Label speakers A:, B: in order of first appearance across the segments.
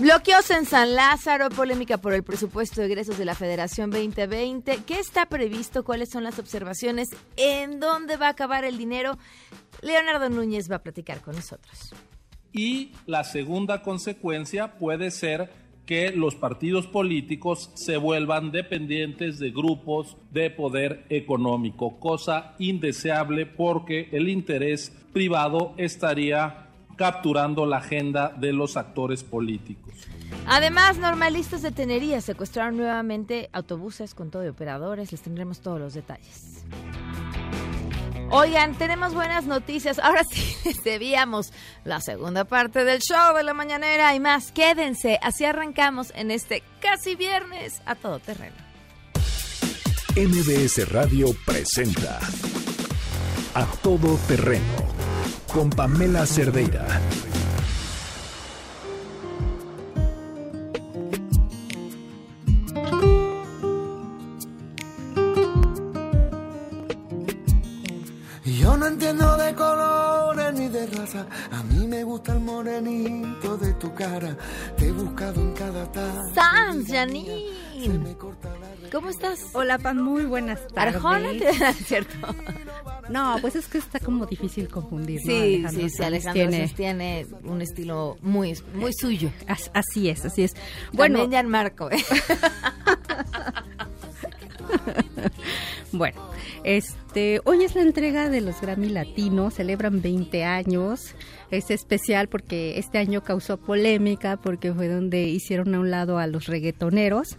A: Bloqueos en San Lázaro, polémica por el presupuesto de egresos de la Federación 2020. ¿Qué está previsto? ¿Cuáles son las observaciones? ¿En dónde va a acabar el dinero? Leonardo Núñez va a platicar con nosotros.
B: Y la segunda consecuencia puede ser que los partidos políticos se vuelvan dependientes de grupos de poder económico, cosa indeseable porque el interés privado estaría capturando la agenda de los actores políticos.
A: Además, normalistas de Tenería secuestraron nuevamente autobuses con todo de operadores. Les tendremos todos los detalles. Oigan, tenemos buenas noticias. Ahora sí, les debíamos la segunda parte del show de la mañanera y más. Quédense, así arrancamos en este casi viernes a todo terreno.
C: MBS Radio presenta A Todo Terreno con Pamela Cerdeira.
D: Yo no entiendo de colores ni de raza. A mí me gusta el morenito de tu cara. Te he buscado en cada taza.
A: ¡Sans, Janine! ¿Cómo estás?
E: Hola, Pan, muy buenas tardes.
A: Arjona, ¿cierto?
E: No, pues es que está como difícil confundir.
A: Sí,
E: ¿no? Alejandro
A: sí, sí, Alejandro
E: tiene...
A: Un estilo muy, muy suyo.
E: As- Así es, así es.
A: Bueno,
E: Bueno,
A: Gianmarco, ¿eh?
E: bueno, este, hoy es la entrega de los Grammy Latinos, celebran 20 años. Es especial porque este año causó polémica porque fue donde hicieron a un lado a los reggaetoneros.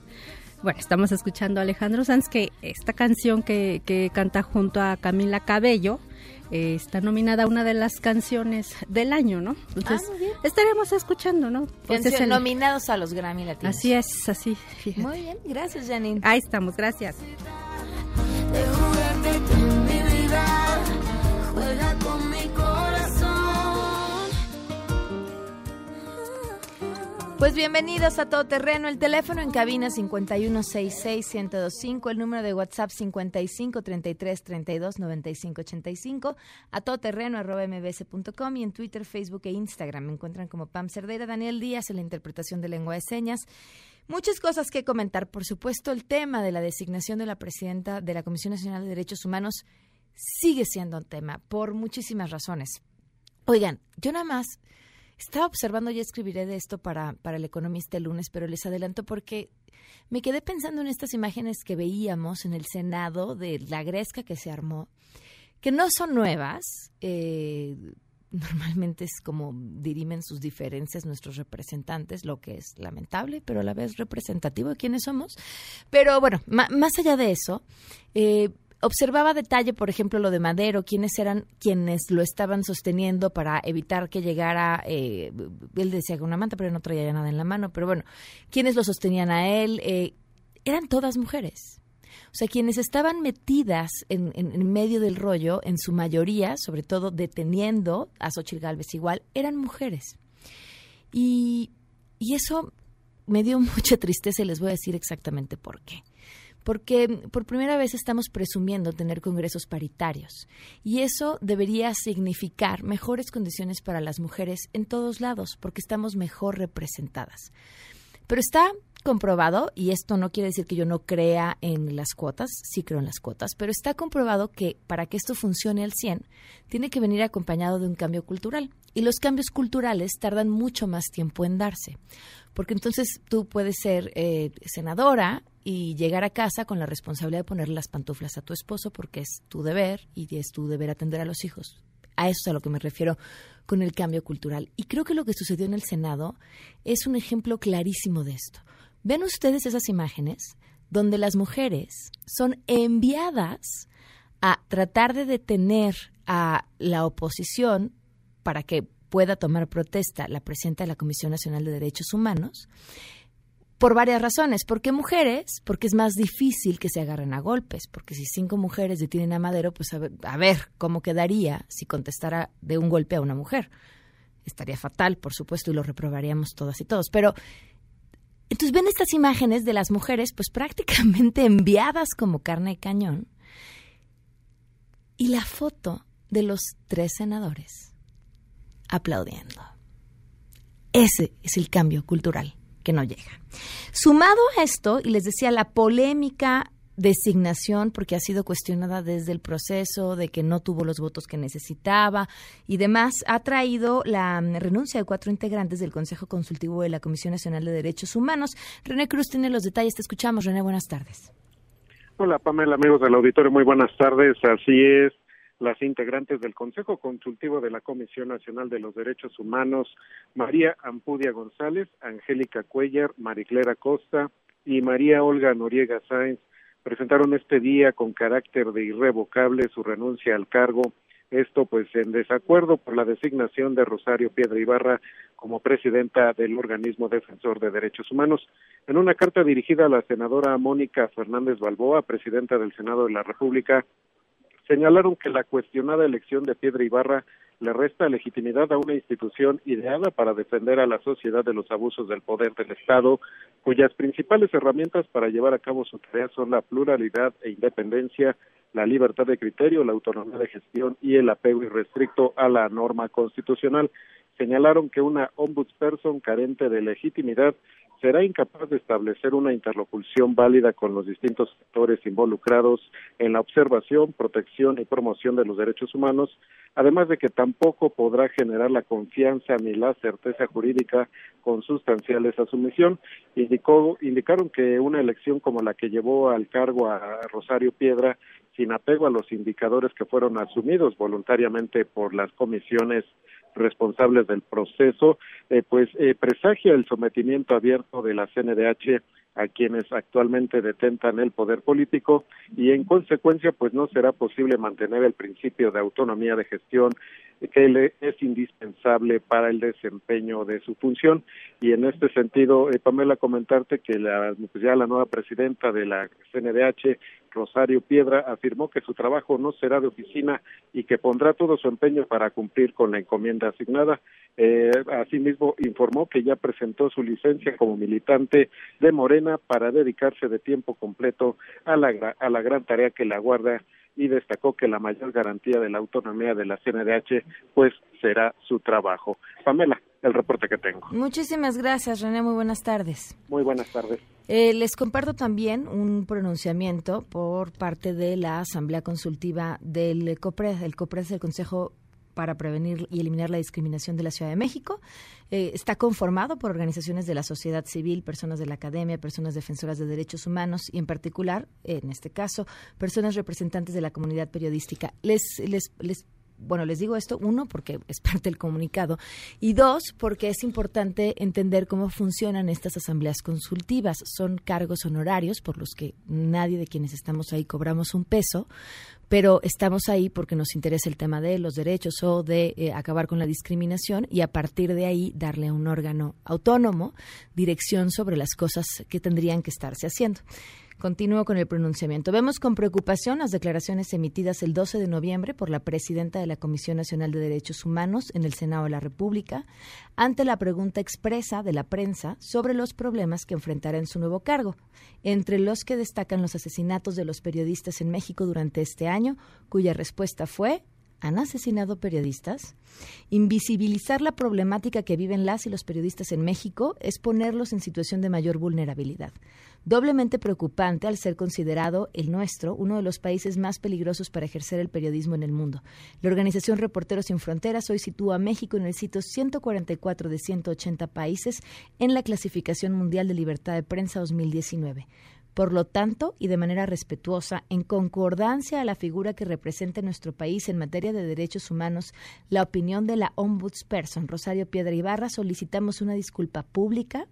E: Bueno, estamos escuchando a Alejandro Sanz, que esta canción que, que canta junto a Camila Cabello eh, está nominada a una de las canciones del año, ¿no? Entonces,
A: Ah, muy bien.
E: estaremos escuchando, ¿no? Pues es
A: Canción-
E: el-
A: Nominados a los Grammy Latinos.
E: Así es, así. fíjate.
A: Muy bien, gracias, Janine.
E: Ahí estamos, gracias.
A: Pues bienvenidos a Todo Terreno. El teléfono en cabina 5166125, el número de WhatsApp 5533329585, a todoterreno arroba mbs.com y en Twitter, Facebook e Instagram me encuentran como Pam Cerdeira, Daniel Díaz en la interpretación de lengua de señas. Muchas cosas que comentar. Por supuesto, el tema de la designación de la presidenta de la Comisión Nacional de Derechos Humanos sigue siendo un tema por muchísimas razones. Oigan, yo nada más estaba observando, ya escribiré de esto para, para el economista el lunes, pero les adelanto porque me quedé pensando en estas imágenes que veíamos en el Senado de la gresca que se armó, que no son nuevas. eh, normalmente es como dirimen sus diferencias nuestros representantes, lo que es lamentable, pero a la vez representativo de quiénes somos. Pero bueno, más allá de eso, eh, observaba detalle, por ejemplo, lo de Madero, quiénes eran quienes lo estaban sosteniendo para evitar que llegara, eh, él decía que una manta, pero no traía nada en la mano, pero bueno, quienes lo sostenían a él, eh, eran todas mujeres. O sea, quienes estaban metidas en, en- en medio del rollo, en su mayoría, sobre todo deteniendo a Xochitl Galvez igual, eran mujeres. Y, y eso me dio mucha tristeza y les voy a decir exactamente por qué. Porque por primera vez estamos presumiendo tener congresos paritarios y eso debería significar mejores condiciones para las mujeres en todos lados porque estamos mejor representadas. Pero está comprobado, y esto no quiere decir que yo no crea en las cuotas, sí creo en las cuotas, pero está comprobado que para que esto funcione al 100, tiene que venir acompañado de un cambio cultural. Y los cambios culturales tardan mucho más tiempo en darse. Porque entonces tú puedes ser eh, senadora y llegar a casa con la responsabilidad de ponerle las pantuflas a tu esposo porque es tu deber y es tu deber atender a los hijos. A eso es a lo que me refiero con el cambio cultural. Y creo que lo que sucedió en el Senado es un ejemplo clarísimo de esto. Ven ustedes esas imágenes donde las mujeres son enviadas a tratar de detener a la oposición para que pueda tomar protesta la presidenta de la Comisión Nacional de Derechos Humanos por varias razones. ¿Por qué mujeres? Porque es más difícil que se agarren a golpes. Porque si cinco mujeres detienen a Madero, pues a ver, a ver cómo quedaría si contestara de un golpe a una mujer. Estaría fatal, por supuesto, y lo reprobaríamos todas y todos. Pero entonces ven estas imágenes de las mujeres, pues prácticamente enviadas como carne de cañón. Y la foto de los tres senadores aplaudiendo. Ese es el cambio cultural que no llega. Sumado a esto, y les decía, la polémica designación, porque ha sido cuestionada desde el proceso de que no tuvo los votos que necesitaba y demás, ha traído la renuncia de cuatro integrantes del Consejo Consultivo de la Comisión Nacional de Derechos Humanos. René Cruz tiene los detalles, te escuchamos. René, buenas tardes.
F: Hola, Pamela, amigos del auditorio, muy buenas tardes. Así es, las integrantes del Consejo Consultivo de la Comisión Nacional de los Derechos Humanos, María Ampudia González, Angélica Cuellar, Mariclera Costa y María Olga Noriega Sáenz, presentaron este día con carácter de irrevocable su renuncia al cargo, esto pues en desacuerdo por la designación de Rosario Piedra Ibarra como presidenta del organismo defensor de derechos humanos. En una carta dirigida a la senadora Mónica Fernández Balboa, presidenta del Senado de la República, señalaron que la cuestionada elección de Piedra Ibarra le resta legitimidad a una institución ideada para defender a la sociedad de los abusos del poder del Estado, cuyas principales herramientas para llevar a cabo su tarea son la pluralidad e independencia, la libertad de criterio, la autonomía de gestión y el apego irrestricto a la norma constitucional. Señalaron que una ombudsperson carente de legitimidad será incapaz de establecer una interlocución válida con los distintos sectores involucrados en la observación, protección y promoción de los derechos humanos, además de que tampoco podrá generar la confianza ni la certeza jurídica consustanciales a su misión. Indicó, indicaron que una elección como la que llevó al cargo a Rosario Piedra sin apego a los indicadores que fueron asumidos voluntariamente por las comisiones responsables del proceso, eh, pues eh, presagia el sometimiento abierto de la CNDH a quienes actualmente detentan el poder político y en consecuencia pues no será posible mantener el principio de autonomía de gestión que es indispensable para el desempeño de su función y en este sentido eh, Pamela comentarte que pues ya la nueva presidenta de la CNDH Rosario Piedra afirmó que su trabajo no será de oficina y que pondrá todo su empeño para cumplir con la encomienda asignada. Eh, asimismo, informó que ya presentó su licencia como militante de Morena para dedicarse de tiempo completo a la, a la gran tarea que la guarda y destacó que la mayor garantía de la autonomía de la CNDH pues será su trabajo. Pamela, el reporte que tengo.
A: Muchísimas gracias, René. Muy buenas tardes.
F: Muy buenas tardes.
A: Eh, les comparto también un pronunciamiento por parte de la Asamblea Consultiva del COPRES, el COPRES, el Consejo para prevenir y eliminar la discriminación de la Ciudad de México. Eh, está conformado por organizaciones de la sociedad civil, personas de la academia, personas defensoras de derechos humanos y en particular, en este caso, personas representantes de la comunidad periodística. Les, les, les bueno, les digo esto, uno, porque es parte del comunicado, y dos, porque es importante entender cómo funcionan estas asambleas consultivas. Son cargos honorarios por los que nadie de quienes estamos ahí cobramos un peso, pero estamos ahí porque nos interesa el tema de los derechos o de eh, acabar con la discriminación y a partir de ahí darle a un órgano autónomo dirección sobre las cosas que tendrían que estarse haciendo. Continúo con el pronunciamiento. Vemos con preocupación las declaraciones emitidas el 12 de noviembre por la presidenta de la Comisión Nacional de Derechos Humanos en el Senado de la República ante la pregunta expresa de la prensa sobre los problemas que enfrentará en su nuevo cargo, entre los que destacan los asesinatos de los periodistas en México durante este año, cuya respuesta fue han asesinado periodistas. Invisibilizar la problemática que viven las y los periodistas en México es ponerlos en situación de mayor vulnerabilidad doblemente preocupante al ser considerado el nuestro uno de los países más peligrosos para ejercer el periodismo en el mundo. La organización Reporteros Sin Fronteras hoy sitúa a México en el sitio 144 de 180 países en la clasificación mundial de libertad de prensa 2019. Por lo tanto, y de manera respetuosa, en concordancia a la figura que representa nuestro país en materia de derechos humanos, la opinión de la Ombudsperson Rosario Piedra Ibarra, solicitamos una disculpa pública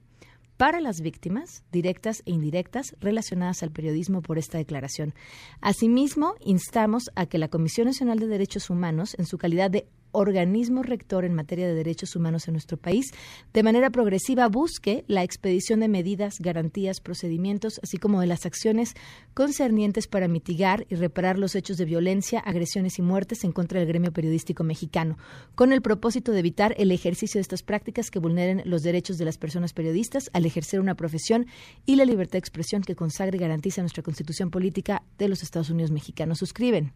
A: para las víctimas, directas e indirectas, relacionadas al periodismo por esta declaración. Asimismo, instamos a que la Comisión Nacional de Derechos Humanos, en su calidad de organismo rector en materia de derechos humanos en nuestro país, de manera progresiva busque la expedición de medidas, garantías, procedimientos, así como de las acciones concernientes para mitigar y reparar los hechos de violencia, agresiones y muertes en contra del gremio periodístico mexicano, con el propósito de evitar el ejercicio de estas prácticas que vulneren los derechos de las personas periodistas al ejercer una profesión y la libertad de expresión que consagre y garantiza nuestra Constitución Política de los Estados Unidos Mexicanos. Suscriben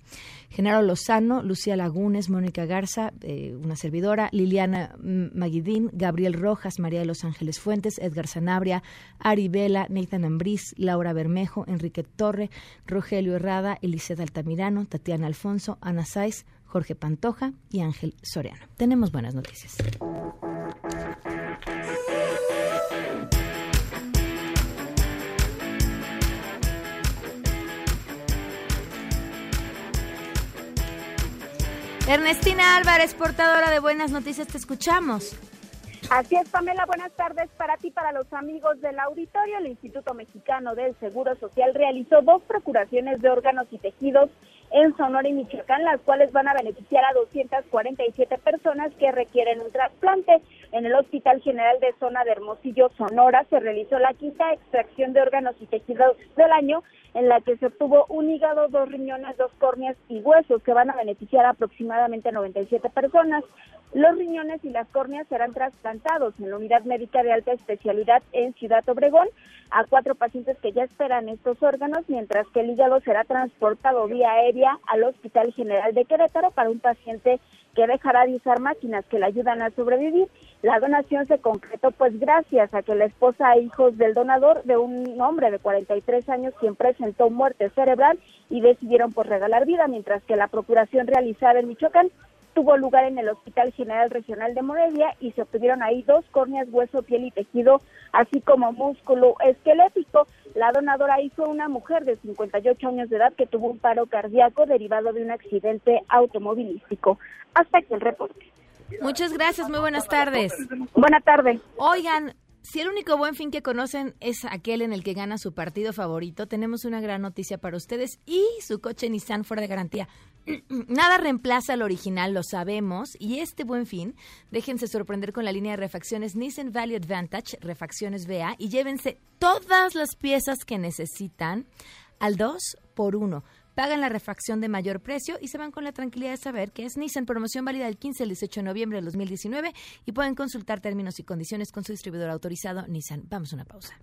A: Genaro Lozano, Lucía Lagunes, Mónica Garza, eh, una servidora, Liliana Maguidín, Gabriel Rojas, María de los Ángeles Fuentes, Edgar Sanabria, Ari Vela, Nathan Ambriz, Laura Bermejo, Enrique Torre, Rogelio Herrada, Eliseth Altamirano, Tatiana Alfonso, Ana Saiz, Jorge Pantoja y Ángel Soriano. Tenemos buenas noticias. Ernestina Álvarez, portadora de Buenas Noticias, te escuchamos.
G: Así es, Pamela, buenas tardes para ti, para los amigos del auditorio. El Instituto Mexicano del Seguro Social realizó dos procuraciones de órganos y tejidos en Sonora y Michoacán, las cuales van a beneficiar a 247 personas que requieren un trasplante. En el Hospital General de Zona de Hermosillo, Sonora, se realizó la quinta extracción de órganos y tejidos del año, en la que se obtuvo un hígado, dos riñones, dos córneas y huesos, que van a beneficiar a aproximadamente 97 personas. Los riñones y las córneas serán trasplantados en la unidad médica de alta especialidad en Ciudad Obregón a cuatro pacientes que ya esperan estos órganos, mientras que el hígado será transportado vía aérea al Hospital General de Querétaro para un paciente que dejará de usar máquinas que le ayudan a sobrevivir. La donación se concretó pues gracias a que la esposa e hijos del donador de un hombre de 43 años quien presentó muerte cerebral y decidieron pues regalar vida, mientras que la procuración realizada en Michoacán tuvo lugar en el Hospital General Regional de Morelia y se obtuvieron ahí dos córneas, hueso, piel y tejido, así como músculo esquelético. La donadora ahí fue una mujer de 58 años de edad que tuvo un paro cardíaco derivado de un accidente automovilístico. Hasta aquí el reporte.
A: Muchas gracias, muy buenas tardes.
G: Buenas tardes.
A: Oigan, si el único buen fin que conocen es aquel en el que gana su partido favorito, tenemos una gran noticia para ustedes y su coche Nissan fuera de garantía. Nada reemplaza al original, lo sabemos, y este buen fin, déjense sorprender con la línea de refacciones Nissan Value Advantage, refacciones VA, y llévense todas las piezas que necesitan al 2 por 1 pagan la refacción de mayor precio y se van con la tranquilidad de saber que es Nissan promoción válida del 15 al 18 de noviembre de 2019 y pueden consultar términos y condiciones con su distribuidor autorizado Nissan. Vamos a una pausa.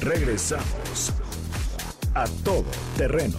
C: Regresamos a todo terreno.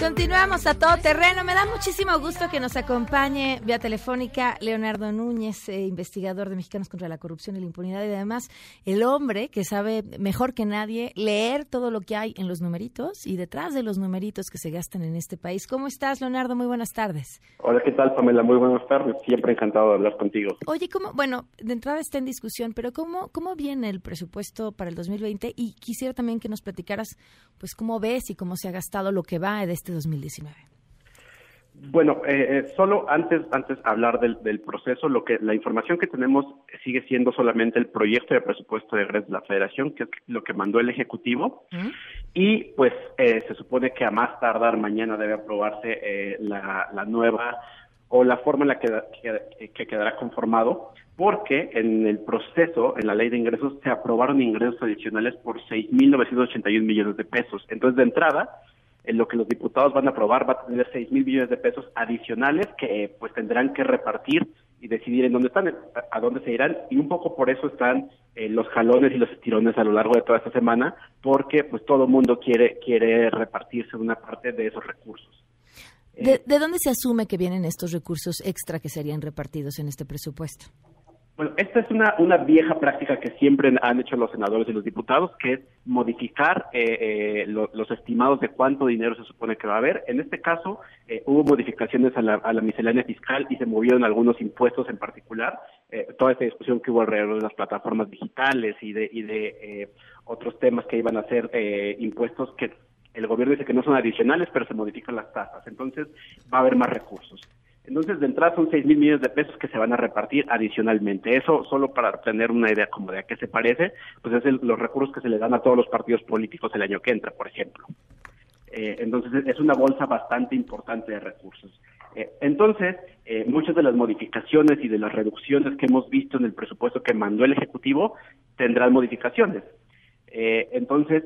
A: Continuamos a todo terreno. Me da muchísimo gusto que nos acompañe vía telefónica Leonardo Núñez, eh, investigador de Mexicanos contra la Corrupción y la Impunidad, y además el hombre que sabe mejor que nadie leer todo lo que hay en los numeritos y detrás de los numeritos que se gastan en este país. ¿Cómo estás, Leonardo? Muy buenas tardes.
H: Hola, ¿qué tal, Pamela? Muy buenas tardes. Siempre encantado de hablar contigo.
A: Oye, ¿cómo? Bueno, de entrada está en discusión, pero ¿cómo, cómo viene el presupuesto para el 2020? Y quisiera también que nos platicaras, pues, cómo ves y cómo se ha gastado lo que va de este 2019.
H: Bueno, eh, eh, solo antes antes de hablar del, del proceso, lo que la información que tenemos sigue siendo solamente el proyecto de presupuesto de egresos de la Federación, que es lo que mandó el Ejecutivo, y pues eh, se supone que a más tardar mañana debe aprobarse eh, la, la nueva o la forma en la que, que, que quedará conformado, porque en el proceso, en la ley de ingresos, se aprobaron ingresos adicionales por 6.981 millones de pesos. Entonces, de entrada, en lo que los diputados van a aprobar va a tener 6 mil millones de pesos adicionales que eh, pues tendrán que repartir y decidir en dónde están, a, dónde se irán y un poco por eso están eh, los jalones y los estirones a lo largo de toda esta semana porque pues todo el mundo quiere quiere repartirse una parte de esos recursos.
A: ¿De, ¿De dónde se asume que vienen estos recursos extra que serían repartidos en este presupuesto?
H: Bueno, esta es una, una vieja práctica que siempre han hecho los senadores y los diputados, que es modificar eh, eh, los estimados de cuánto dinero se supone que va a haber. En este caso, eh, hubo modificaciones a la, a la, miscelánea fiscal y se movieron algunos impuestos en particular. toda esta discusión que hubo alrededor de las plataformas digitales y de, y de otros temas que iban a ser impuestos que el gobierno dice que no son adicionales, pero se modifican las tasas. Entonces, va a haber más recursos. Entonces, de entrada son 6 mil millones de pesos que se van a repartir adicionalmente. Eso, solo para tener una idea como de a qué se parece, pues es los recursos que se le dan a todos los partidos políticos el año que entra, por ejemplo. Eh, entonces, es una bolsa bastante importante de recursos. Eh, entonces, eh, muchas de las modificaciones y de las reducciones que hemos visto en el presupuesto que mandó el Ejecutivo tendrán modificaciones. entonces,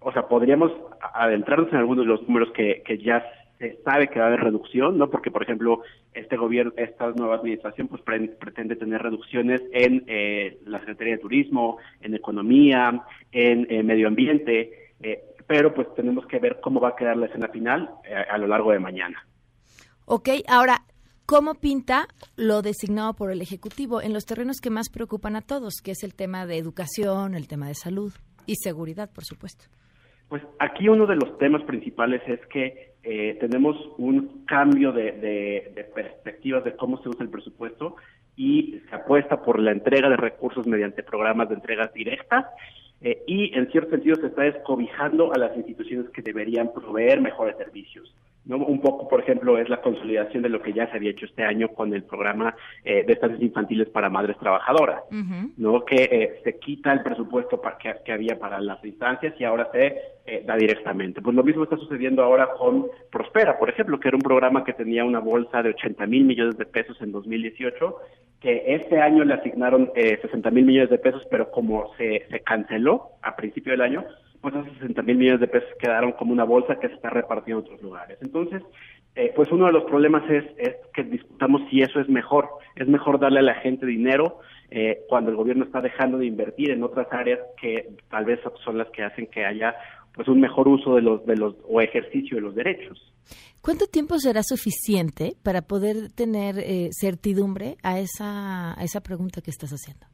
H: o sea, podríamos adentrarnos en algunos de los números que, que ya se sabe que va a haber reducción, ¿no? Porque, por ejemplo, este gobierno, esta nueva administración, pues pretende tener reducciones en eh, la Secretaría de Turismo, en Economía, en eh, Medio Ambiente, eh, pero pues tenemos que ver cómo va a quedar la escena final a lo largo de mañana.
A: Ok, ahora, ¿cómo pinta lo designado por el Ejecutivo en los terrenos que más preocupan a todos, que es el tema de educación, el tema de salud y seguridad, por supuesto?
H: Pues aquí uno de los temas principales es que eh, tenemos un cambio de, perspectivas de cómo se usa el presupuesto y se apuesta por la entrega de recursos mediante programas de entregas directas eh, y en cierto sentido se está descobijando a las instituciones que deberían proveer mejores servicios. ¿No? Un poco, por ejemplo, es la consolidación de lo que ya se había hecho este año con el programa eh, de estancias infantiles para madres trabajadoras, ¿no? Que eh, se quita el presupuesto que, había para las instancias y ahora se eh, da directamente. Pues lo mismo está sucediendo ahora con Prospera, por ejemplo, que era un programa que tenía una bolsa de 80 mil millones de pesos en 2018, que este año le asignaron 60 mil millones de pesos, pero como se, se canceló a principio del año, pues esos 60 mil millones de pesos quedaron como una bolsa que se está repartiendo en otros lugares. Entonces, eh, pues uno de los problemas es, es, que discutamos si eso es mejor. Es mejor darle a la gente dinero eh, cuando el gobierno está dejando de invertir en otras áreas que tal vez son las que hacen que haya pues un mejor uso de los de los o ejercicio de los derechos.
A: ¿Cuánto tiempo será suficiente para poder tener eh, certidumbre a esa a esa pregunta que estás haciendo?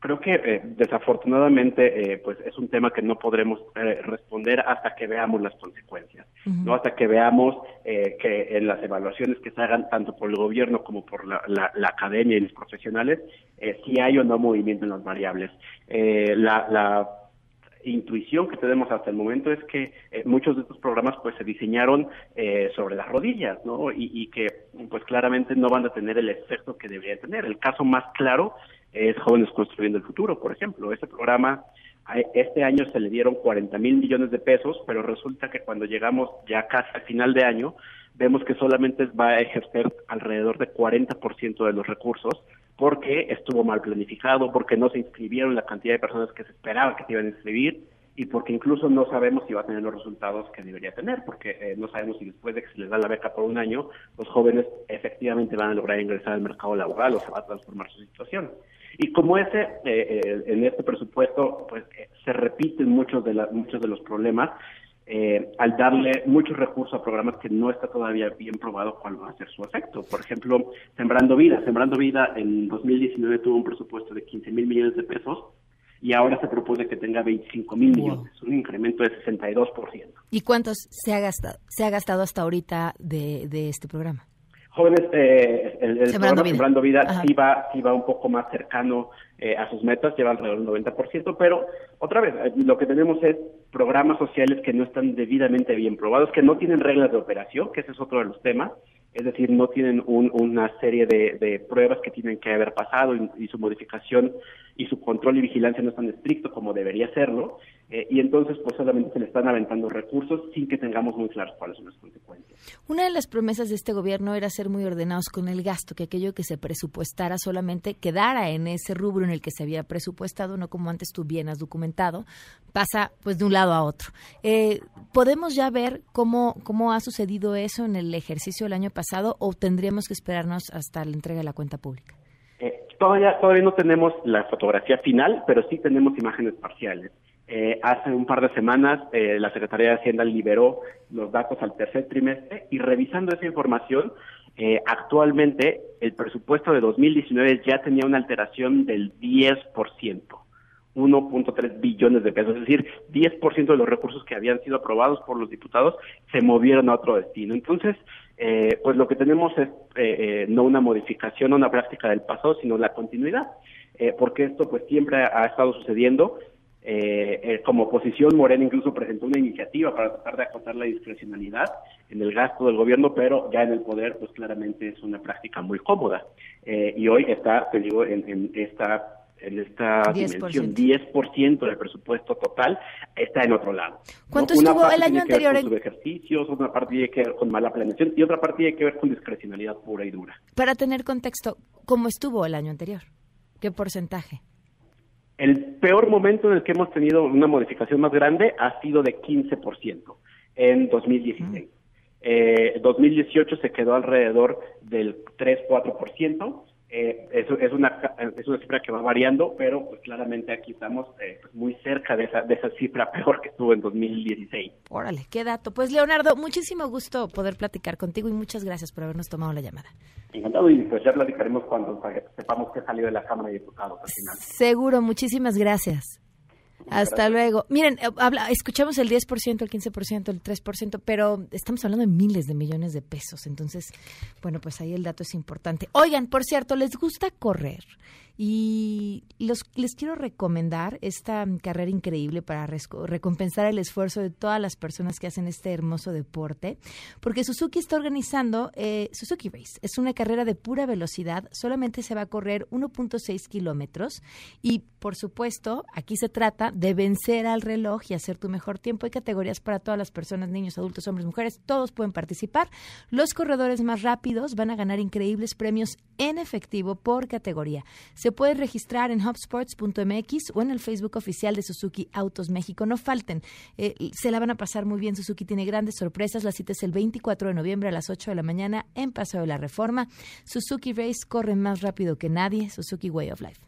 H: Creo que eh, desafortunadamente eh, pues es un tema que no podremos eh, responder hasta que veamos las consecuencias, no hasta que veamos que en las evaluaciones que se hagan tanto por el gobierno como por la, la, academia y los profesionales si hay o no movimiento en las variables. la, la intuición que tenemos hasta el momento es que muchos de estos programas pues se diseñaron sobre las rodillas, ¿no? Y, y, que pues claramente no van a tener el efecto que deberían tener. El caso más claro es Jóvenes Construyendo el Futuro, por ejemplo. Ese programa, este año se le dieron 40 mil millones de pesos, pero resulta que cuando llegamos ya casi al final de año, vemos que solamente va a ejercer alrededor de 40% de los recursos porque estuvo mal planificado, porque no se inscribieron la cantidad de personas que se esperaba que se iban a inscribir y porque incluso no sabemos si va a tener los resultados que debería tener, porque eh, no sabemos si después de que se les da la beca por un año, los jóvenes efectivamente van a lograr ingresar al mercado laboral o se va a transformar su situación. Y como ese, eh, eh, en este presupuesto, pues eh, se repiten muchos de, muchos de los problemas al darle muchos recursos a programas que no está todavía bien probado cuál va a ser su efecto. Por ejemplo, Sembrando Vida. Sembrando Vida en 2019 tuvo un presupuesto de 15 mil millones de pesos y ahora se propone que tenga 25 mil millones, un incremento de 62%.
A: ¿Y cuántos se ha gastado, se ha gastado hasta ahorita de, de este programa?
H: jóvenes, eh, el, Sembrando Vida, Vida sí va, sí va un poco más cercano eh, a sus metas, lleva alrededor del 90%, pero otra vez, eh, lo que tenemos es programas sociales que no están debidamente bien probados, que no tienen reglas de operación, que ese es otro de los temas, es decir, no tienen una serie de, pruebas que tienen que haber pasado y, su modificación y su control y vigilancia no es tan estricto como debería serlo, eh, y entonces pues solamente se le están aventando recursos sin que tengamos muy claros cuáles son las consecuencias.
A: Una de las promesas de este gobierno era ser muy ordenados con el gasto, que aquello que se presupuestara solamente quedara en ese rubro en el que se había presupuestado, no como antes tú bien has documentado, pasa pues de un lado a otro. Eh, ¿Podemos ya ver cómo, cómo ha sucedido eso en el ejercicio del año pasado o tendríamos que esperarnos hasta la entrega de la cuenta pública?
H: Todavía, todavía no tenemos la fotografía final, pero sí tenemos imágenes parciales. Eh, hace un par de semanas eh, la Secretaría de Hacienda liberó los datos al tercer trimestre y revisando esa información Eh, actualmente, el presupuesto de 2019 ya tenía una alteración del 10%. 1.3 billones de pesos, es decir, 10% de los recursos que habían sido aprobados por los diputados se movieron a otro destino. Entonces, eh, pues lo que tenemos es eh, eh, no una modificación, una práctica del pasado, sino la continuidad, porque esto pues siempre ha, estado sucediendo. como oposición, Morena incluso presentó una iniciativa para tratar de acotar la discrecionalidad en el gasto del gobierno, pero ya en el poder, pues claramente es una práctica muy cómoda. y hoy está, te digo, en, en esta en esta 10%. dimensión, 10% del presupuesto total está en otro lado.
A: ¿Cuánto estuvo el año anterior?
H: en... ejercicios, una parte tiene que ver con mala planeación y otra parte tiene que ver con discrecionalidad pura y dura.
A: Para tener contexto, ¿cómo estuvo el año anterior? ¿Qué porcentaje?
H: El peor momento en el que hemos tenido una modificación más grande ha sido de 15% en 2016. Mm. Eh, 2018 se quedó alrededor del 3-4%. Eh, eso es una es una cifra que va variando, pero pues claramente aquí estamos eh, pues, muy cerca de esa de esa cifra peor que estuvo en 2016.
A: Órale, qué dato. Pues Leonardo, muchísimo gusto poder platicar contigo y muchas gracias por habernos tomado la llamada.
H: Encantado y pues ya platicaremos cuando sepamos que salió de la Cámara de Diputados al final.
A: Seguro, muchísimas gracias. Hasta luego. Miren, eh, habla, escuchamos el 10%, el 15%, el 3%, pero estamos hablando de miles de millones de pesos. Entonces, bueno, pues ahí el dato es importante. Oigan, por cierto, ¿les gusta correr? Y los, les quiero recomendar esta carrera increíble para recompensar el esfuerzo de todas las personas que hacen este hermoso deporte, porque Suzuki está organizando eh, Suzuki Race. Es una carrera de pura velocidad, solamente se va a correr 1.6 kilómetros y, por supuesto, aquí se trata de vencer al reloj y hacer tu mejor tiempo. Hay categorías para todas las personas, niños, adultos, hombres, mujeres, todos pueden participar. Los corredores más rápidos van a ganar increíbles premios en efectivo por categoría. Puede registrar en hubsports.mx o en el Facebook oficial de Suzuki Autos México. No falten, eh, se la van a pasar muy bien. Suzuki tiene grandes sorpresas. La cita es el 24 de noviembre a las 8 de la mañana en Paseo de la Reforma. Suzuki Race corre más rápido que nadie. Suzuki Way of Life.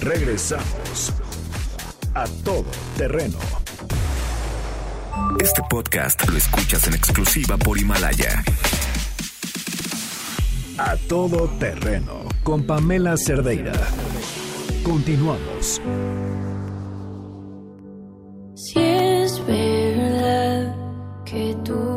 C: Regresamos a todo terreno.
I: Este podcast lo escuchas en exclusiva por Himalaya.
C: A todo terreno con Pamela Cerdeira. Continuamos.
J: Si es verdad que tú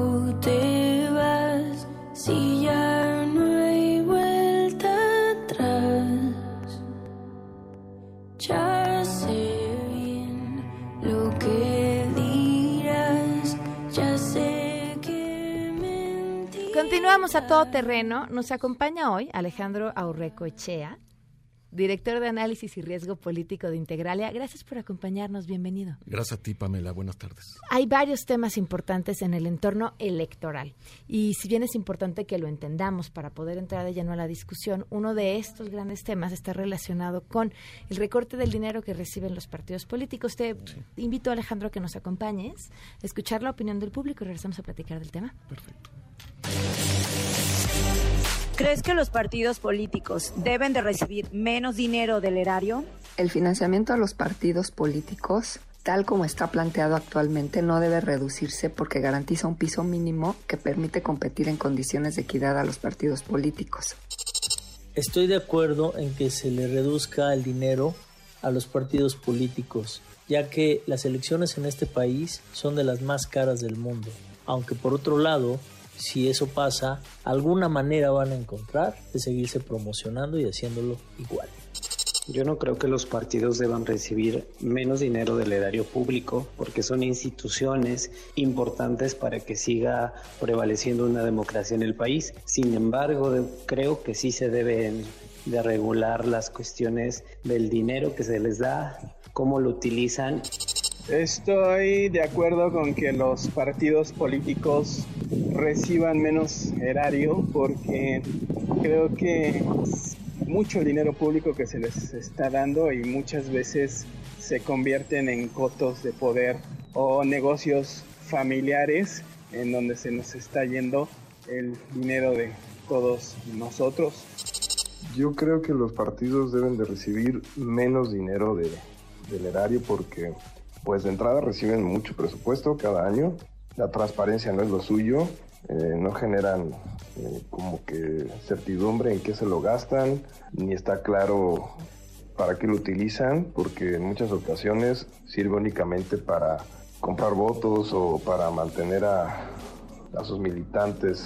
A: Continuamos a todo terreno. Nos acompaña hoy Alejandro Aurreco Echea, director de análisis y riesgo político de Integralia. Gracias por acompañarnos, bienvenido.
K: Gracias a ti, Pamela, buenas tardes.
A: Hay varios temas importantes en el entorno electoral y si bien es importante que lo entendamos para poder entrar de lleno a la discusión, uno de estos grandes temas está relacionado con el recorte del dinero que reciben los partidos políticos. Te invito, Alejandro, a que nos acompañes, a escuchar la opinión del público y regresamos a platicar del tema.
K: Perfecto.
L: ¿Crees que los partidos políticos deben de recibir menos dinero del erario?
M: El financiamiento a los partidos políticos, tal como está planteado actualmente, no debe reducirse porque garantiza un piso mínimo que permite competir en condiciones de equidad a los partidos políticos.
N: Estoy de acuerdo en que se le reduzca el dinero a los partidos políticos, ya que las elecciones en este país son de las más caras del mundo. Aunque por otro lado, si eso pasa, alguna manera van a encontrar de seguirse promocionando y haciéndolo igual.
O: Yo no creo que los partidos deban recibir menos dinero del erario público porque son instituciones importantes para que siga prevaleciendo una democracia en el país. Sin embargo, creo que sí se deben de regular las cuestiones del dinero que se les da, cómo lo utilizan
P: Estoy de acuerdo con que los partidos políticos reciban menos erario porque creo que mucho dinero público que se les está dando y muchas veces se convierten en cotos de poder o negocios familiares en donde se nos está yendo el dinero de todos nosotros.
Q: Yo creo que los partidos deben de recibir menos dinero de, del erario porque pues de entrada reciben mucho presupuesto cada año, la transparencia no es lo suyo eh, no generan eh, como que certidumbre en qué se lo gastan, ni está claro para qué lo utilizan, porque en muchas ocasiones sirve únicamente para comprar votos o para mantener a, a sus militantes.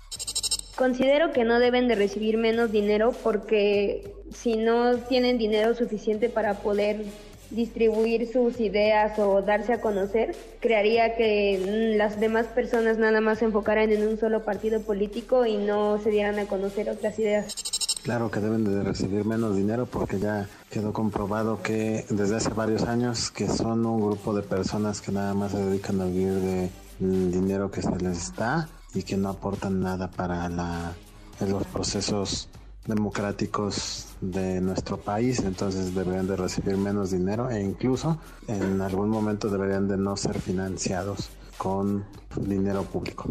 R: Considero que no deben de recibir menos dinero porque si no tienen dinero suficiente para poder distribuir sus ideas o darse a conocer, crearía que mm, las demás personas nada más se enfocaran en un solo partido político y no se dieran a conocer otras ideas.
S: Claro que deben de recibir menos dinero porque ya quedó comprobado que desde hace varios años que son un grupo de personas que nada más se dedican a vivir de dinero que se les da y que no aportan nada para la, los procesos democráticos de nuestro país, entonces deberían de recibir menos dinero e incluso en algún momento deberían de no ser financiados con dinero público.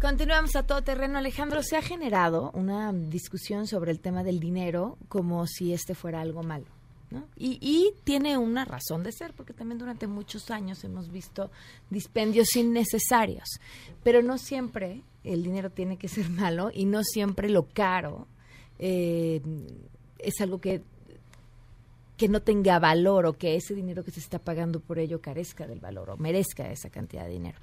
A: Continuamos a todo terreno. Alejandro, se ha generado una discusión sobre el tema del dinero como si este fuera algo malo. Y, y, tiene una razón de ser, porque también durante muchos años hemos visto dispendios innecesarios, pero no siempre el dinero tiene que ser malo y no siempre lo caro eh, es algo que que no tenga valor o que ese dinero que se está pagando por ello carezca del valor o merezca esa cantidad de dinero.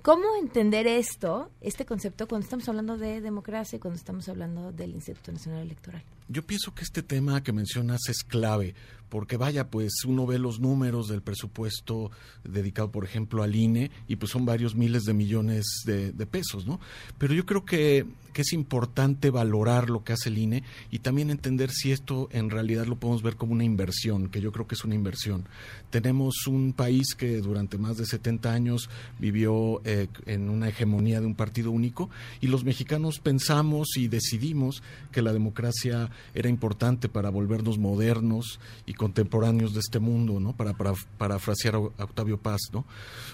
A: ¿Cómo entender esto, este concepto, cuando estamos hablando de democracia y cuando estamos hablando del Instituto Nacional Electoral?
K: Yo pienso que este tema que mencionas es clave, porque vaya, pues uno ve los números del presupuesto dedicado, por ejemplo, al INE, y pues son varios miles de millones de, pesos, ¿no? Pero yo creo que, que, es importante valorar lo que hace el INE y también entender si esto en realidad lo podemos ver como una inversión, que yo creo que es una inversión. Tenemos un país que durante más de 70 años vivió eh, en una hegemonía de un partido único y los mexicanos pensamos y decidimos que la democracia era importante para volvernos modernos y contemporáneos de este mundo, ¿no? Para, para parafrasear a Octavio Paz, ¿no?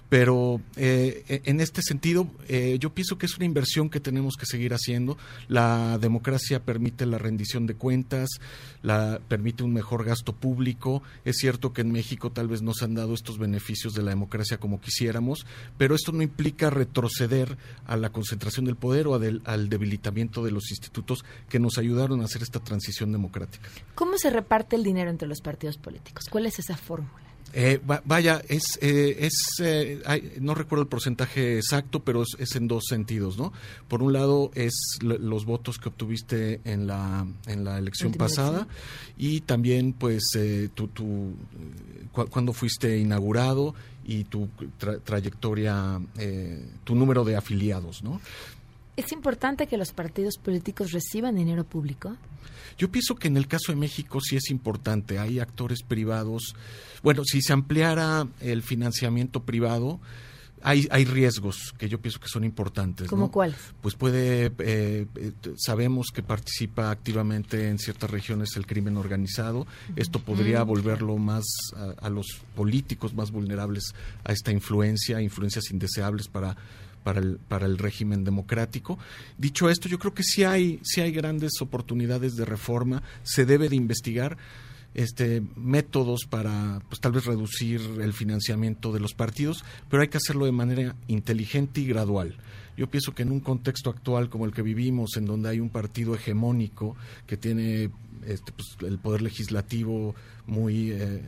K: Pero eh, e, en este sentido, eh, yo pienso que es una inversión que tenemos que seguir haciendo. La democracia permite la rendición de cuentas, la permite un mejor gasto público. Es cierto que en México tal vez no se han dado estos beneficios de la democracia como quisiéramos, pero esto no implica retroceder a la concentración del poder o al debilitamiento de los institutos que nos ayudaron a hacer esta transición democrática.
A: ¿Cómo se reparte el dinero entre los partidos? Políticos. ¿Cuál es esa fórmula?
K: Eh, vaya, es, eh, es eh, no recuerdo el porcentaje exacto, pero es, en dos sentidos, ¿no? Por un lado es los votos que obtuviste en la en la elección pasada y también, pues, tu, tu cuando fuiste inaugurado y tu trayectoria, tu número de afiliados, ¿no?
A: ¿Es importante que los partidos políticos reciban dinero público?
K: Yo pienso que en el caso de México sí es importante. Hay actores privados. Bueno, si se ampliara el financiamiento privado, hay, hay riesgos que yo pienso que son importantes.
A: ¿Cómo cuáles?
K: Pues puede, eh, eh, sabemos que participa activamente en ciertas regiones el crimen organizado. Esto podría mm. volverlo más a, a, los políticos más vulnerables a esta influencia, influencias indeseables para para el, para el régimen democrático. Dicho esto, yo creo que sí hay, sí hay grandes oportunidades de reforma, se debe de investigar este métodos para pues tal vez reducir el financiamiento de los partidos, pero hay que hacerlo de manera inteligente y gradual. Yo pienso que en un contexto actual como el que vivimos, en donde hay un partido hegemónico que tiene este, pues, el poder legislativo muy eh,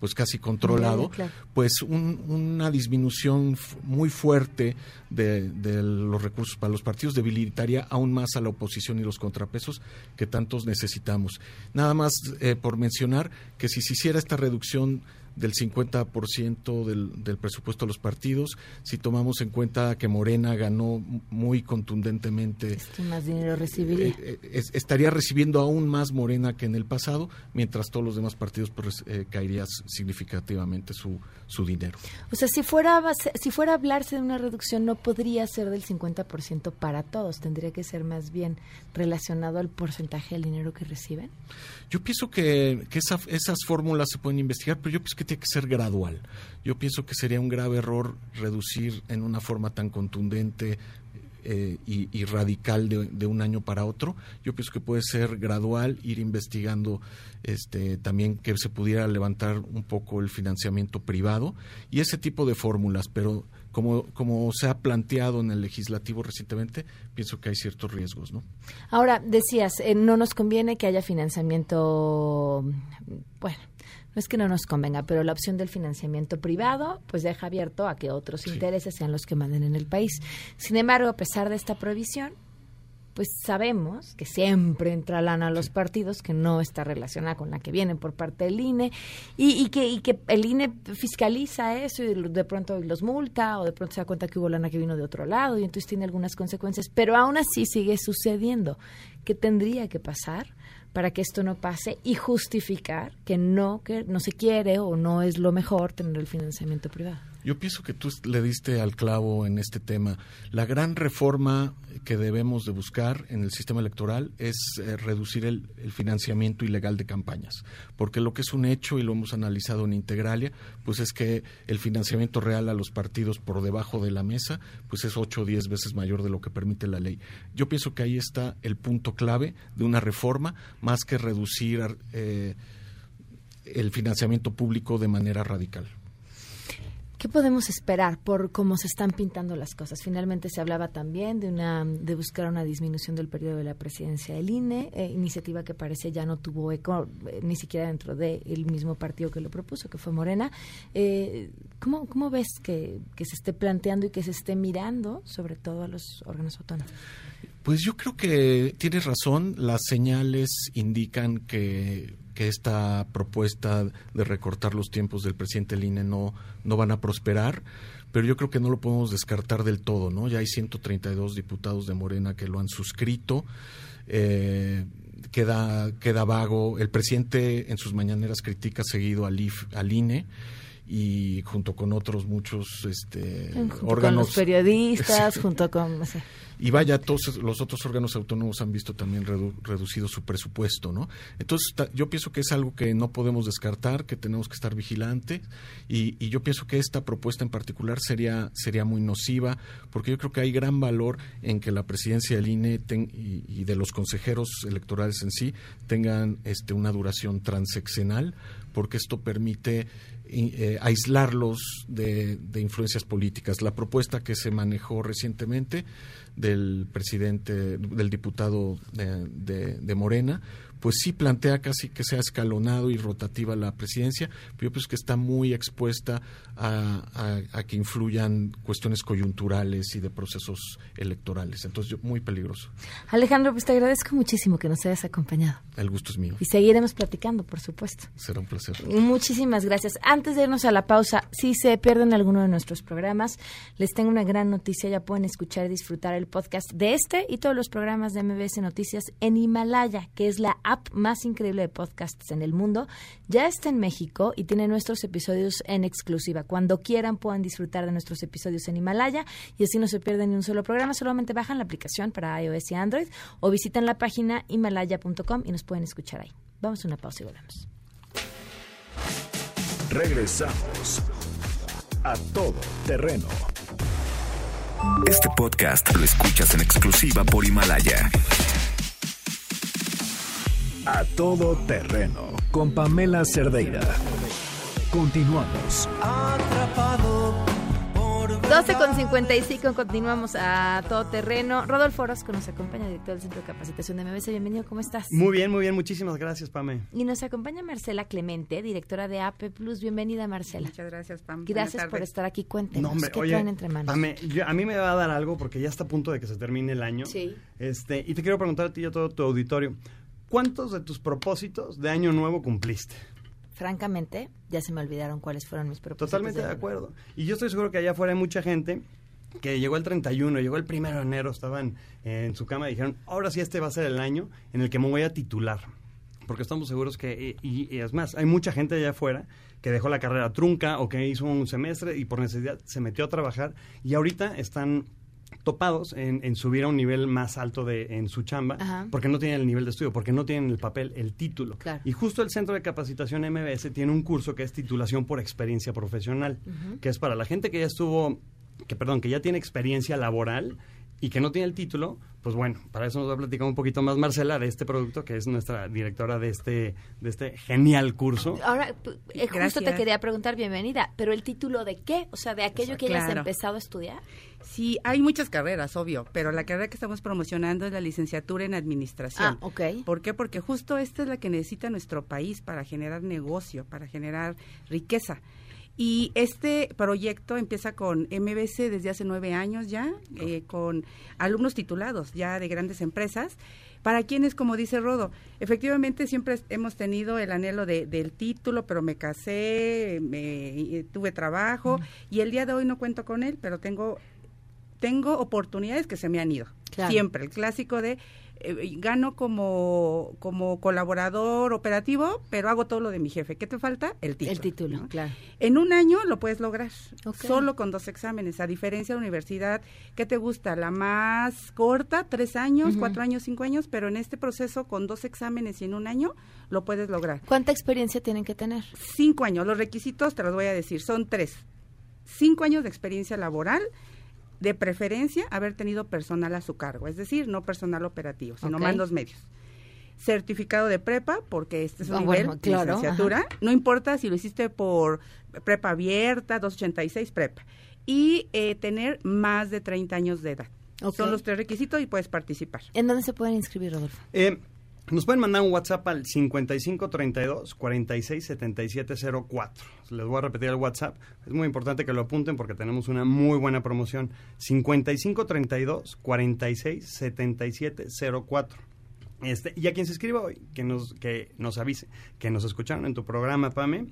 K: pues casi controlado, pues una disminución muy fuerte de, los recursos para los partidos debilitaría aún más a la oposición y los contrapesos que tantos necesitamos. Nada más eh, por mencionar que si se hiciera esta reducción del 50% del, del presupuesto de los partidos. Si tomamos en cuenta que Morena ganó muy contundentemente.
A: más dinero recibiría?
K: Eh, eh, estaría recibiendo aún más Morena que en el pasado, mientras todos los demás partidos pues, eh, caería significativamente su, su dinero.
A: O sea, si fuera, si fuera a hablarse de una reducción, no podría ser del 50% para todos, tendría que ser más bien relacionado al porcentaje del dinero que reciben.
K: Yo pienso que, que esas fórmulas se pueden investigar, pero yo pienso que tiene que ser gradual. Yo pienso que sería un grave error reducir en una forma tan contundente eh, y, radical de, un año para otro. Yo pienso que puede ser gradual, ir investigando este, también que se pudiera levantar un poco el financiamiento privado y ese tipo de fórmulas, pero como, como se ha planteado en el legislativo recientemente, pienso que hay ciertos riesgos. ¿no?
A: Ahora, decías, eh, no nos conviene que haya financiamiento, bueno, no es que no nos convenga, pero la opción del financiamiento privado pues deja abierto a que otros intereses sean los que manden en el país. Sin embargo, a pesar de esta prohibición, pues sabemos que siempre entra lana a los partidos que no está relacionada con la que viene por parte del INE y, que, y que el INE fiscaliza eso y de pronto los multa o de pronto se da cuenta que hubo lana que vino de otro lado y entonces tiene algunas consecuencias, pero aún así sigue sucediendo. ¿Qué tendría que pasar? para que esto no pase y justificar que no que no se quiere o no es lo mejor tener el financiamiento privado.
K: Yo pienso que tú le diste al clavo en este tema. La gran reforma que debemos de buscar en el sistema electoral es eh, reducir el, financiamiento ilegal de campañas, porque lo que es un hecho y lo hemos analizado en Integralia, pues es que el financiamiento real a los partidos por debajo de la mesa, pues es ocho o diez veces mayor de lo que permite la ley. Yo pienso que ahí está el punto clave de una reforma, más que reducir eh, el financiamiento público de manera radical.
A: ¿Qué podemos esperar por cómo se están pintando las cosas? Finalmente se hablaba también de una de buscar una disminución del periodo de la presidencia del INE, eh, iniciativa que parece ya no tuvo eco eh, ni siquiera dentro del mismo partido que lo propuso, que fue Morena. Eh, ¿cómo, ¿Cómo ves que se esté planteando y que se esté mirando sobre todo a los órganos autónomos?
K: Pues yo creo que tienes razón, las señales indican que que esta propuesta de recortar los tiempos del presidente Line no, no van a prosperar, pero yo creo que no lo podemos descartar del todo, ¿no? Ya hay 132 diputados de Morena que lo han suscrito. Eh, queda, queda vago. El presidente en sus mañaneras critica seguido al, IF, al INE y junto con otros muchos este, órganos. Con los
A: periodistas, junto con.
K: Y vaya, todos los otros órganos autónomos han visto también reducido su presupuesto, ¿no? Entonces, yo pienso que es algo que no podemos descartar, que tenemos que estar vigilantes, y, y yo pienso que esta propuesta en particular sería, sería muy nociva, porque yo creo que hay gran valor en que la presidencia del INE y, y, de los consejeros electorales en sí tengan este, una duración transeccional, porque esto permite eh, aislarlos de, de, influencias políticas. La propuesta que se manejó recientemente del presidente, del diputado de, de Morena, pues sí plantea casi que sea escalonado y rotativa la presidencia, pero yo pienso que está muy expuesta a, que influyan cuestiones coyunturales y de procesos electorales. Entonces, muy peligroso.
A: Alejandro, pues te agradezco muchísimo que nos hayas acompañado.
K: El gusto es mío.
A: Y seguiremos platicando, por supuesto.
K: Será un placer.
A: Muchísimas gracias. Antes de irnos a la pausa, si se pierden alguno de nuestros programas, les tengo una gran noticia. Ya pueden escuchar y disfrutar el podcast de este y todos los programas de MBS Noticias en Himalaya, que es la app más increíble de podcasts en el mundo, ya está en México y tiene nuestros episodios en exclusiva. Cuando quieran puedan disfrutar de nuestros episodios en Himalaya y así no se pierden ni un solo programa. Solamente bajan la aplicación para iOS y Android o visitan la página himalaya.com y nos pueden escuchar ahí. Vamos a una pausa y volvemos.
I: Regresamos a todo terreno. Este podcast lo escuchas en exclusiva por Himalaya. A todo terreno con Pamela Cerdeira. Continuamos. Atrapado
A: 12 con 55, continuamos a todo terreno. Rodolfo Orozco nos acompaña, director del Centro de Capacitación de MBS. Bienvenido, ¿cómo estás?
T: Muy bien, muy bien, muchísimas gracias, Pame.
A: Y nos acompaña Marcela Clemente, directora de AP Plus. Bienvenida, Marcela.
U: Muchas gracias, Pam.
A: Gracias por estar aquí. Cuéntenos, ¿qué traen entre manos?
T: Pame, a mí me va a dar algo porque ya está a punto de que se termine el año.
A: Sí.
T: Este, y te quiero preguntar a ti y a todo tu auditorio. ¿Cuántos de tus propósitos de año nuevo cumpliste?
A: Francamente, ya se me olvidaron cuáles fueron mis propósitos.
T: Totalmente de, acuerdo. Y yo estoy seguro que allá afuera hay mucha gente que llegó el 31, llegó el 1 de enero, estaban en su cama y dijeron, ahora sí este va a ser el año en el que me voy a titular. Porque estamos seguros que, y, y es más, hay mucha gente allá afuera que dejó la carrera trunca o que hizo un semestre y por necesidad se metió a trabajar y ahorita están topados en, subir a un nivel más alto de, en su chamba, porque no tienen el nivel de estudio, porque no tienen el papel, el título. Y justo el Centro de Capacitación MBS tiene un curso que es titulación por experiencia profesional, que es para la gente que ya estuvo, que perdón, que ya tiene experiencia laboral y que no tiene el título, pues bueno, para eso nos va a platicar un poquito más Marcela de este producto, que es nuestra directora de este, de este genial curso.
A: Ahora, eh, justo te quería preguntar, bienvenida, pero el título de qué? O sea, de aquello que hayas empezado a estudiar.
U: Sí, hay muchas carreras, obvio, pero la carrera que estamos promocionando es la licenciatura en administración.
A: Ah, ok.
U: ¿Por qué? Porque justo esta es la que necesita nuestro país para generar negocio, para generar riqueza. Y este proyecto empieza con MBC desde hace nueve años ya, eh, con alumnos titulados ya de grandes empresas. Para quienes, como dice Rodo, efectivamente siempre hemos tenido el anhelo de- del título, pero me casé, me, y tuve trabajo y el día de hoy no cuento con él, pero tengo tengo oportunidades que se me han ido.
A: Claro.
U: Siempre, el clásico de eh, gano como, como colaborador operativo, pero hago todo lo de mi jefe. ¿Qué te falta? El título.
A: El título,
U: ¿no?
A: claro.
U: En un año lo puedes lograr, solo con dos exámenes, a diferencia de la universidad, ¿qué te gusta? La más corta, tres años, cuatro años, cinco años, pero en este proceso con dos exámenes y en un año lo puedes lograr.
A: ¿Cuánta experiencia tienen que tener?
U: Cinco años, los requisitos te los voy a decir, son tres. Cinco años de experiencia laboral, de preferencia haber tenido personal a su cargo, es decir, no personal operativo, sino mandos medios. Certificado de prepa, porque este es un
A: Ah,
U: nivel,
A: bueno, claro,
U: licenciatura,
A: ajá.
U: no importa si lo hiciste por prepa abierta, 286 prepa, y eh, tener más de 30 años de edad. Son los tres requisitos y puedes participar.
A: ¿En dónde se pueden inscribir, Rodolfo?
T: Eh, nos pueden mandar un WhatsApp al 5532 467704. Les voy a repetir el WhatsApp. Es muy importante que lo apunten porque tenemos una muy buena promoción. 5532 467704. Este, y a quien se escriba hoy, que nos, que nos avise, que nos escucharon en tu programa, Pame,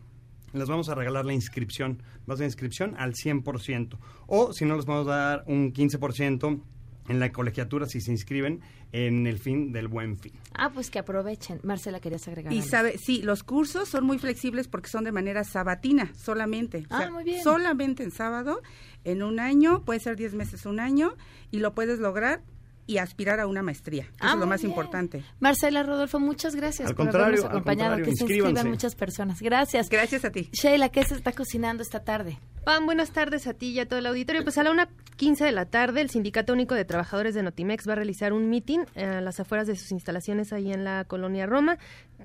T: les vamos a regalar la inscripción. Va a inscripción al 100%. O si no, les vamos a dar un 15% en la colegiatura si se inscriben en el fin del buen fin.
A: Ah, pues que aprovechen. Marcela, querías agregar
U: Y
A: algo?
U: sabe, sí, los cursos son muy flexibles porque son de manera sabatina solamente. O
A: Ah,
U: sea,
A: muy bien.
U: Solamente en sábado, en un año, puede ser 10 meses, un año, y lo puedes lograr y aspirar a una maestría.
A: Ah,
U: Eso es lo más
A: bien.
U: importante.
A: Marcela, Rodolfo, muchas gracias
U: Al
A: por
U: contrario,
A: habernos acompañado. que se inscriban muchas personas. Gracias.
U: Gracias a ti.
A: Sheila, ¿qué se está cocinando esta tarde?
V: Pam, buenas tardes a ti y a todo el auditorio. Pues a la una 15 de la tarde, el Sindicato Único de Trabajadores de Notimex va a realizar un meeting a las afueras de sus instalaciones ahí en la colonia Roma.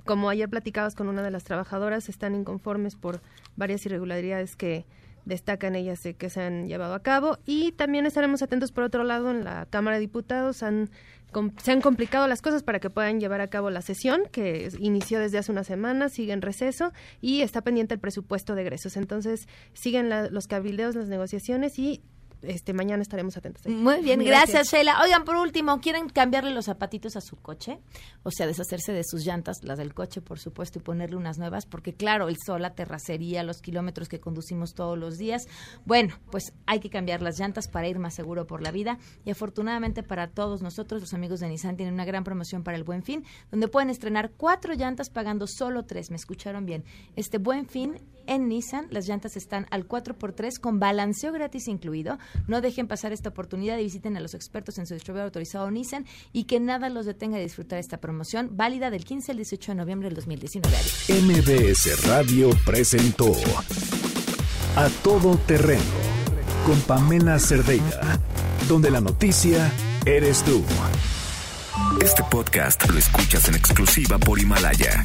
V: Como ayer platicabas con una de las trabajadoras, están inconformes por varias irregularidades que destacan ellas de que se han llevado a cabo. Y también estaremos atentos, por otro lado, en la Cámara de Diputados. Han, se han complicado las cosas para que puedan llevar a cabo la sesión, que inició desde hace una semana, sigue en receso y está pendiente el presupuesto de egresos. Entonces, siguen los cabildeos, las negociaciones y este mañana estaremos atentos. ahí.
A: Muy bien, gracias, Sheila. Oigan, por último, ¿quieren cambiarle los zapatitos a su coche? O sea, deshacerse de sus llantas, las del coche, por supuesto, y ponerle unas nuevas, porque claro, el sol, la terracería, los kilómetros que conducimos todos los días. Bueno, pues hay que cambiar las llantas para ir más seguro por la vida. Y afortunadamente para todos nosotros, los amigos de Nissan tienen una gran promoción para el Buen Fin, donde pueden estrenar cuatro llantas pagando solo tres. ¿Me escucharon bien? Este Buen Fin en Nissan, las llantas están al 4x3 con balanceo gratis incluido. No dejen pasar esta oportunidad y visiten a los expertos en su distribuidor autorizado Nissan y que nada los detenga de disfrutar esta promoción válida del 15 al 18 de noviembre del 2019.
C: MBS Radio presentó A Todo Terreno con Pamela Cerdeira, donde la noticia eres tú.
I: Este podcast lo escuchas en exclusiva por Himalaya.